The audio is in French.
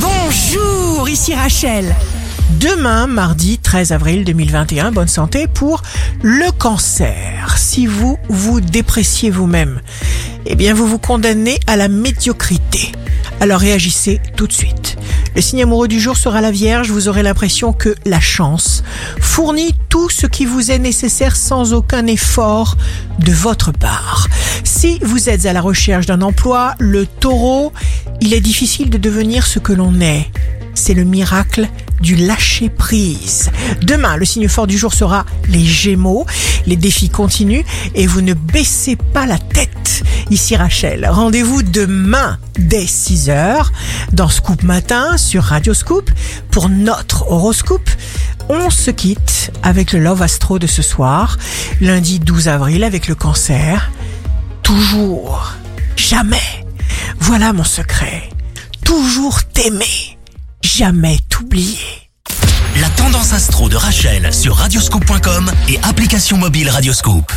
Bonjour, ici Rachel. Demain, mardi 13 avril 2021, bonne santé pour le cancer. Si vous vous dépréciez vous-même, eh bien vous vous condamnez à la médiocrité. Alors réagissez tout de suite. Le signe amoureux du jour sera la Vierge. Vous aurez l'impression que la chance fournit tout ce qui vous est nécessaire sans aucun effort de votre part. Si vous êtes à la recherche d'un emploi, le taureau, il est difficile de devenir ce que l'on est. C'est le miracle du lâcher prise. Demain, le signe fort du jour sera les Gémeaux. Les défis continuent et vous ne baissez pas la tête. Ici Rachel, rendez-vous demain dès 6h dans Scoop Matin sur Radio Scoop pour notre horoscope. On se quitte avec le Love Astro de ce soir, lundi 12 avril avec le cancer. Toujours, jamais. Voilà mon secret. Toujours t'aimer, jamais t'oublier. La tendance astro de Rachel sur radioscope.com et application mobile Radioscope.